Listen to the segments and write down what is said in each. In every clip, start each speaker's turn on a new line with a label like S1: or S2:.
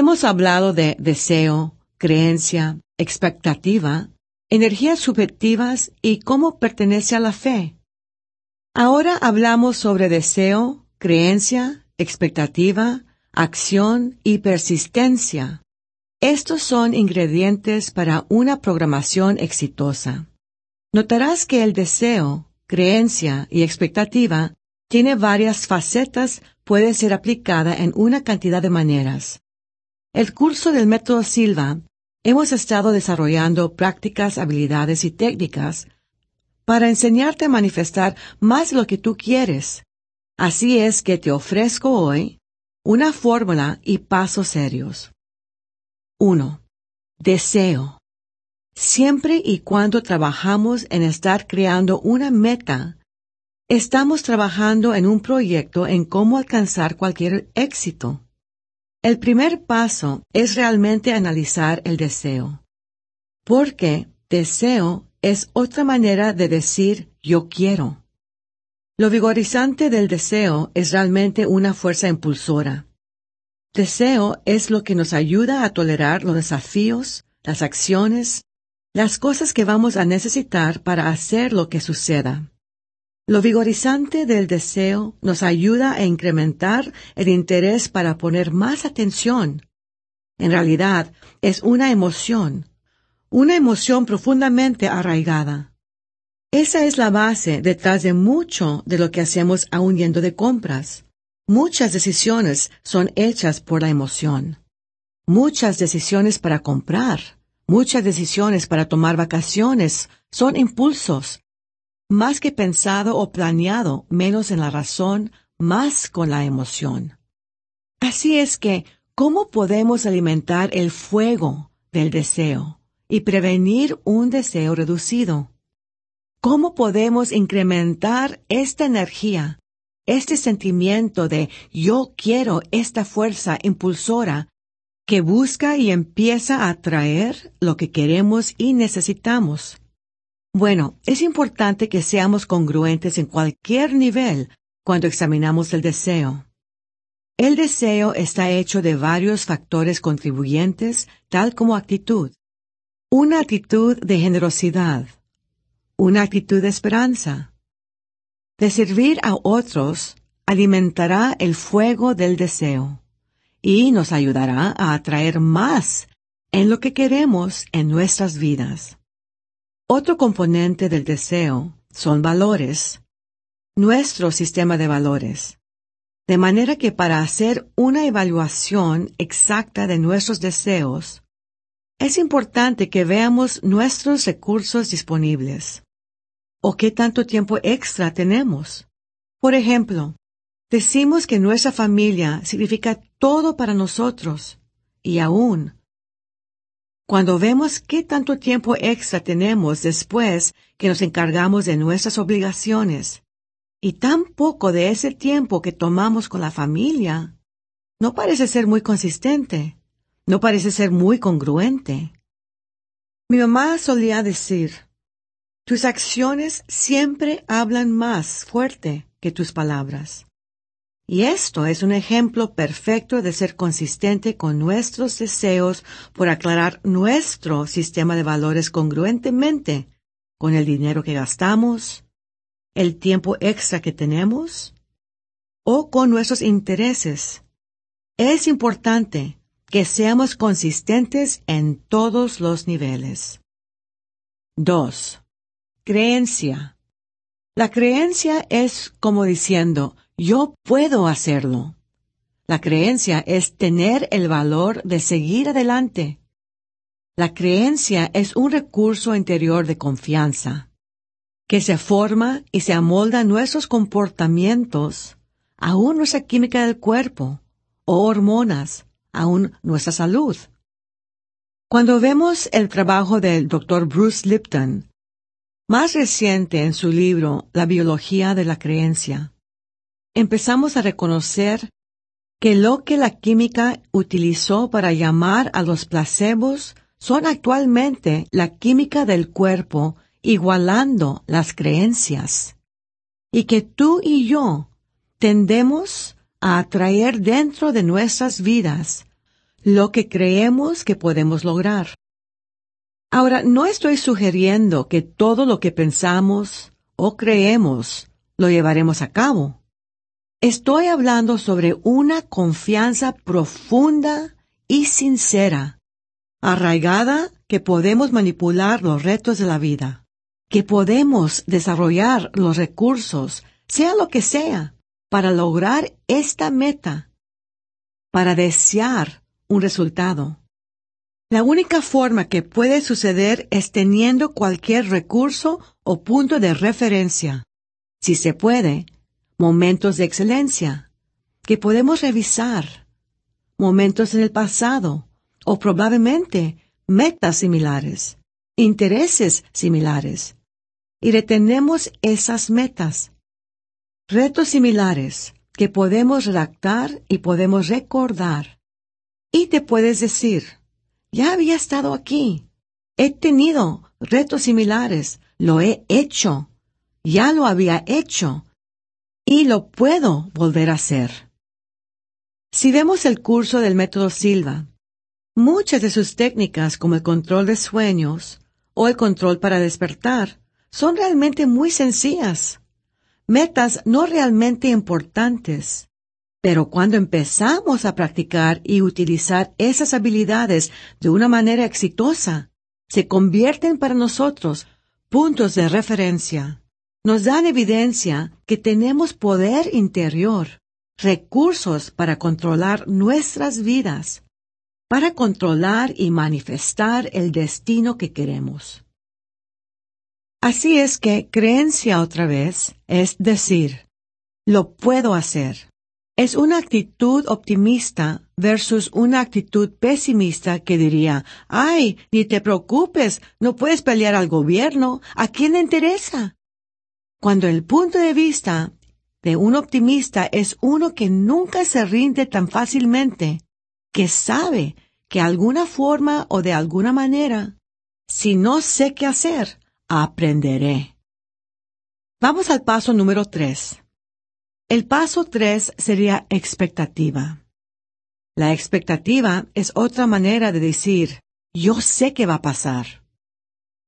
S1: Hemos hablado de deseo, creencia, expectativa, energías subjetivas y cómo pertenece a la fe. Ahora hablamos sobre deseo, creencia, expectativa, acción y persistencia. Estos son ingredientes para una programación exitosa. Notarás que el deseo, creencia y expectativa tiene varias facetas, puede ser aplicada en una cantidad de maneras. El curso del método Silva hemos estado desarrollando prácticas, habilidades y técnicas para enseñarte a manifestar más lo que tú quieres. Así es que te ofrezco hoy una fórmula y pasos serios. 1. Deseo. Siempre y cuando trabajamos en estar creando una meta, estamos trabajando en un proyecto en cómo alcanzar cualquier éxito. El primer paso es realmente analizar el deseo. Porque deseo es otra manera de decir yo quiero. Lo vigorizante del deseo es realmente una fuerza impulsora. Deseo es lo que nos ayuda a tolerar los desafíos, las acciones, las cosas que vamos a necesitar para hacer lo que suceda. Lo vigorizante del deseo nos ayuda a incrementar el interés para poner más atención. En realidad, es una emoción, una emoción profundamente arraigada. Esa es la base detrás de mucho de lo que hacemos aún yendo de compras. Muchas decisiones son hechas por la emoción. Muchas decisiones para comprar, muchas decisiones para tomar vacaciones son impulsos, más que pensado o planeado, menos en la razón, más con la emoción. Así es que, ¿cómo podemos alimentar el fuego del deseo y prevenir un deseo reducido? ¿Cómo podemos incrementar esta energía, este sentimiento de yo quiero esta fuerza impulsora que busca y empieza a atraer lo que queremos y necesitamos? Bueno, es importante que seamos congruentes en cualquier nivel cuando examinamos el deseo. El deseo está hecho de varios factores contribuyentes, tal como actitud. Una actitud de generosidad. Una actitud de esperanza. De servir a otros alimentará el fuego del deseo y nos ayudará a atraer más en lo que queremos en nuestras vidas. Otro componente del deseo son valores, nuestro sistema de valores. De manera que para hacer una evaluación exacta de nuestros deseos, es importante que veamos nuestros recursos disponibles o qué tanto tiempo extra tenemos. Por ejemplo, decimos que nuestra familia significa todo para nosotros y aún cuando vemos qué tanto tiempo extra tenemos después que nos encargamos de nuestras obligaciones y tan poco de ese tiempo que tomamos con la familia, no parece ser muy consistente, no parece ser muy congruente. Mi mamá solía decir, tus acciones siempre hablan más fuerte que tus palabras. Y esto es un ejemplo perfecto de ser consistente con nuestros deseos por aclarar nuestro sistema de valores congruentemente con el dinero que gastamos, el tiempo extra que tenemos o con nuestros intereses. Es importante que seamos consistentes en todos los niveles. 2. Creencia. La creencia es como diciendo, yo puedo hacerlo. La creencia es tener el valor de seguir adelante. La creencia es un recurso interior de confianza, que se forma y se amolda nuestros comportamientos, aún nuestra química del cuerpo, o hormonas, aún nuestra salud. Cuando vemos el trabajo del Dr. Bruce Lipton, más reciente en su libro La biología de la creencia, empezamos a reconocer que lo que la química utilizó para llamar a los placebos son actualmente la química del cuerpo igualando las creencias. Y que tú y yo tendemos a atraer dentro de nuestras vidas lo que creemos que podemos lograr. Ahora, no estoy sugiriendo que todo lo que pensamos o creemos lo llevaremos a cabo. Estoy hablando sobre una confianza profunda y sincera, arraigada que podemos manipular los retos de la vida, que podemos desarrollar los recursos, sea lo que sea, para lograr esta meta, para desear un resultado. La única forma que puede suceder es teniendo cualquier recurso o punto de referencia. Si se puede, momentos de excelencia, que podemos revisar, momentos en el pasado, o probablemente metas similares, intereses similares, y retenemos esas metas. Retos similares que podemos redactar y podemos recordar. Y te puedes decir, ya había estado aquí, he tenido retos similares, lo he hecho, ya lo había hecho, y lo puedo volver a hacer. Si vemos el curso del método Silva, muchas de sus técnicas como el control de sueños o el control para despertar son realmente muy sencillas, metas no realmente importantes. Pero cuando empezamos a practicar y utilizar esas habilidades de una manera exitosa, se convierten para nosotros puntos de referencia. Nos dan evidencia que tenemos poder interior, recursos para controlar nuestras vidas, para controlar y manifestar el destino que queremos. Así es que creencia otra vez es decir, lo puedo hacer. Es una actitud optimista versus una actitud pesimista que diría, ay, ni te preocupes, no puedes pelear al gobierno, ¿a quién le interesa? Cuando el punto de vista de un optimista es uno que nunca se rinde tan fácilmente, que sabe que alguna forma o de alguna manera, si no sé qué hacer, aprenderé. Vamos al paso número tres. El paso tres sería expectativa. La expectativa es otra manera de decir, yo sé qué va a pasar.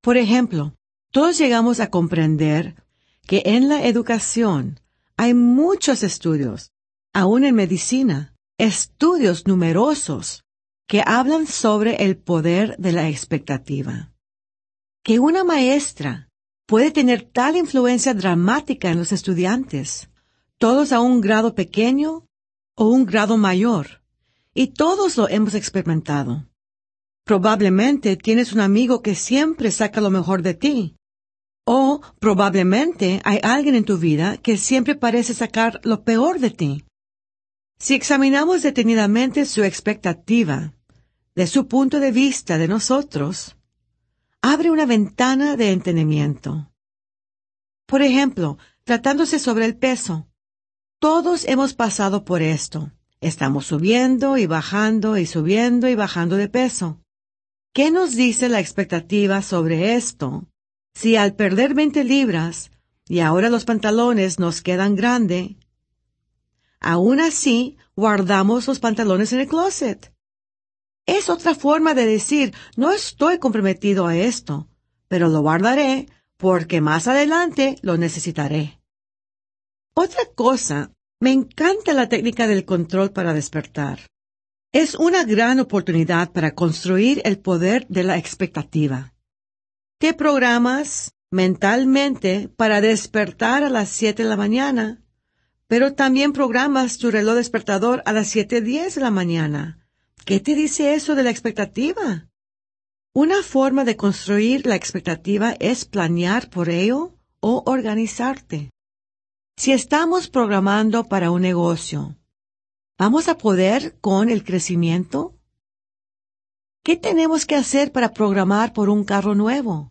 S1: Por ejemplo, todos llegamos a comprender que en la educación hay muchos estudios, aún en medicina, estudios numerosos que hablan sobre el poder de la expectativa que una maestra puede tener tal influencia dramática en los estudiantes, todos a un grado pequeño o un grado mayor, y todos lo hemos experimentado. Probablemente tienes un amigo que siempre saca lo mejor de ti, probablemente hay alguien en tu vida que siempre parece sacar lo peor de ti. Si examinamos detenidamente su expectativa, de su punto de vista de nosotros, abre una ventana de entendimiento. Por ejemplo, tratándose sobre el peso. Todos hemos pasado por esto. Estamos subiendo y bajando y subiendo y bajando de peso. ¿Qué nos dice la expectativa sobre esto? Si al perder 20 libras y ahora los pantalones nos quedan grande, aún así guardamos los pantalones en el closet. Es otra forma de decir, no estoy comprometido a esto, pero lo guardaré porque más adelante lo necesitaré. Otra cosa, me encanta la técnica del control para despertar. Es una gran oportunidad para construir el poder de la expectativa. Te programas mentalmente para despertar a las siete de la mañana, pero también programas tu reloj despertador a las siete diez de la mañana ¿Qué te dice eso de la expectativa? Una forma de construir la expectativa es planear por ello o organizarte. Si estamos programando para un negocio, ¿vamos a poder con el crecimiento? ¿Qué tenemos que hacer para programar por un carro nuevo?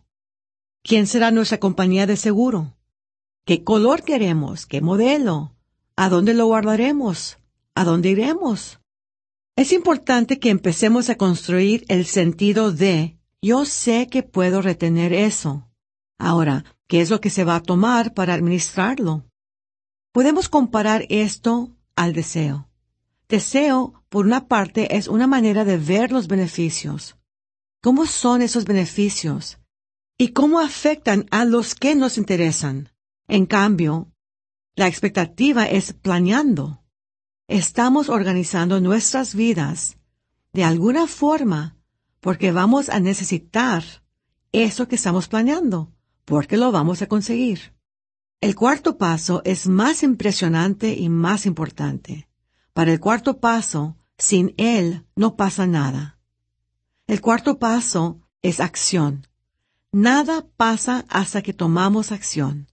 S1: ¿Quién será nuestra compañía de seguro? ¿Qué color queremos? ¿Qué modelo? ¿A dónde lo guardaremos? ¿A dónde iremos? Es importante que empecemos a construir el sentido de yo sé que puedo retener eso. Ahora, ¿qué es lo que se va a tomar para administrarlo? Podemos comparar esto al deseo. Deseo, por una parte, es una manera de ver los beneficios. ¿Cómo son esos beneficios? ¿Y cómo afectan a los que nos interesan? En cambio, la expectativa es planeando. Estamos organizando nuestras vidas de alguna forma porque vamos a necesitar eso que estamos planeando, porque lo vamos a conseguir. El cuarto paso es más impresionante y más importante. Para el cuarto paso, sin él no pasa nada. El cuarto paso es acción. Nada pasa hasta que tomamos acción.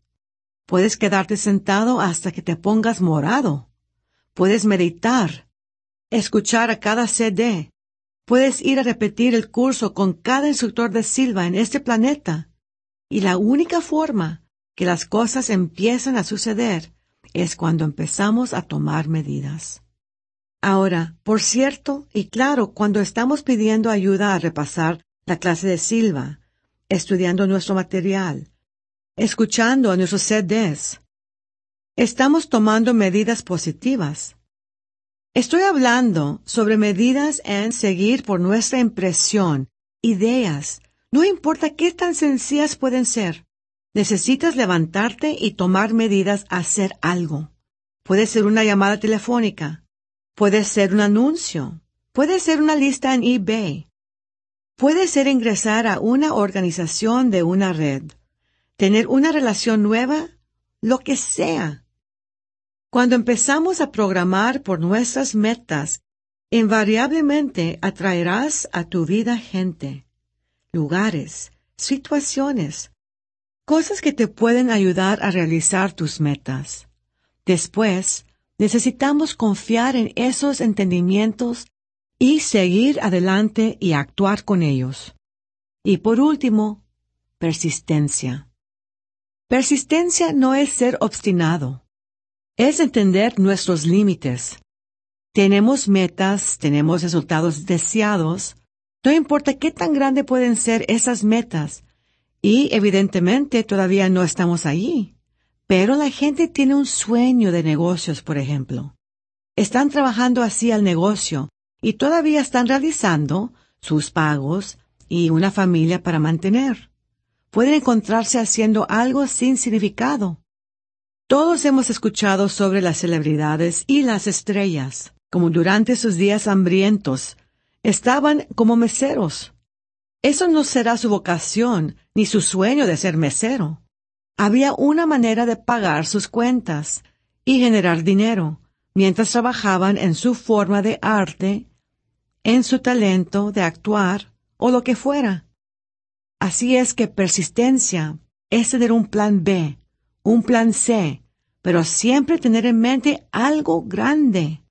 S1: Puedes quedarte sentado hasta que te pongas morado. Puedes meditar, escuchar a cada CD. Puedes ir a repetir el curso con cada instructor de Silva en este planeta. Y la única forma que las cosas empiezan a suceder es cuando empezamos a tomar medidas. Ahora, por cierto, y claro, cuando estamos pidiendo ayuda a repasar la clase de Silva, estudiando nuestro material, escuchando a nuestros CDs, estamos tomando medidas positivas. Estoy hablando sobre medidas en seguir por nuestra impresión, ideas, no importa qué tan sencillas pueden ser. Necesitas levantarte y tomar medidas a hacer algo. Puede ser una llamada telefónica, Puede ser un anuncio. Puede ser una lista en eBay. Puede ser ingresar a una organización de una red. Tener una relación nueva. Lo que sea. Cuando empezamos a programar por nuestras metas, invariablemente atraerás a tu vida gente, lugares, situaciones, cosas que te pueden ayudar a realizar tus metas. Después, Necesitamos confiar en esos entendimientos y seguir adelante y actuar con ellos. Y por último, persistencia. Persistencia no es ser obstinado, es entender nuestros límites. Tenemos metas, tenemos resultados deseados, no importa qué tan grande pueden ser esas metas, y evidentemente todavía no estamos allí. Pero la gente tiene un sueño de negocios, por ejemplo. Están trabajando así al negocio y todavía están realizando sus pagos y una familia para mantener. Pueden encontrarse haciendo algo sin significado. Todos hemos escuchado sobre las celebridades y las estrellas, como durante sus días hambrientos, estaban como meseros. Eso no será su vocación ni su sueño de ser mesero había una manera de pagar sus cuentas y generar dinero, mientras trabajaban en su forma de arte, en su talento de actuar o lo que fuera. Así es que persistencia es tener un plan B, un plan C, pero siempre tener en mente algo grande.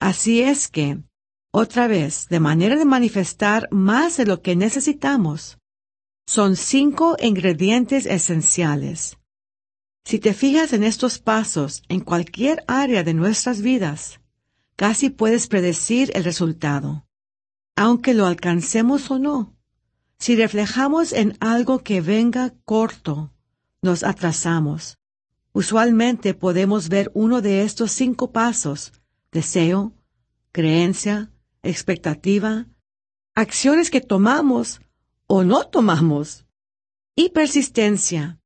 S1: Así es que, otra vez, de manera de manifestar más de lo que necesitamos, son cinco ingredientes esenciales. Si te fijas en estos pasos en cualquier área de nuestras vidas, casi puedes predecir el resultado, aunque lo alcancemos o no. Si reflejamos en algo que venga corto, nos atrasamos. Usualmente podemos ver uno de estos cinco pasos, deseo, creencia, expectativa, acciones que tomamos o no tomamos. Y persistencia.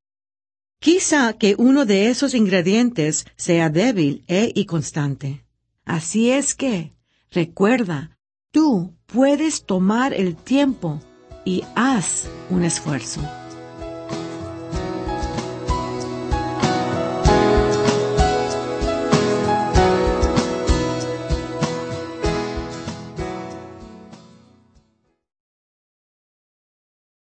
S1: Quizá que uno de esos ingredientes sea débil e inconstante. Así es que, recuerda, tú puedes tomar el tiempo y haz un esfuerzo.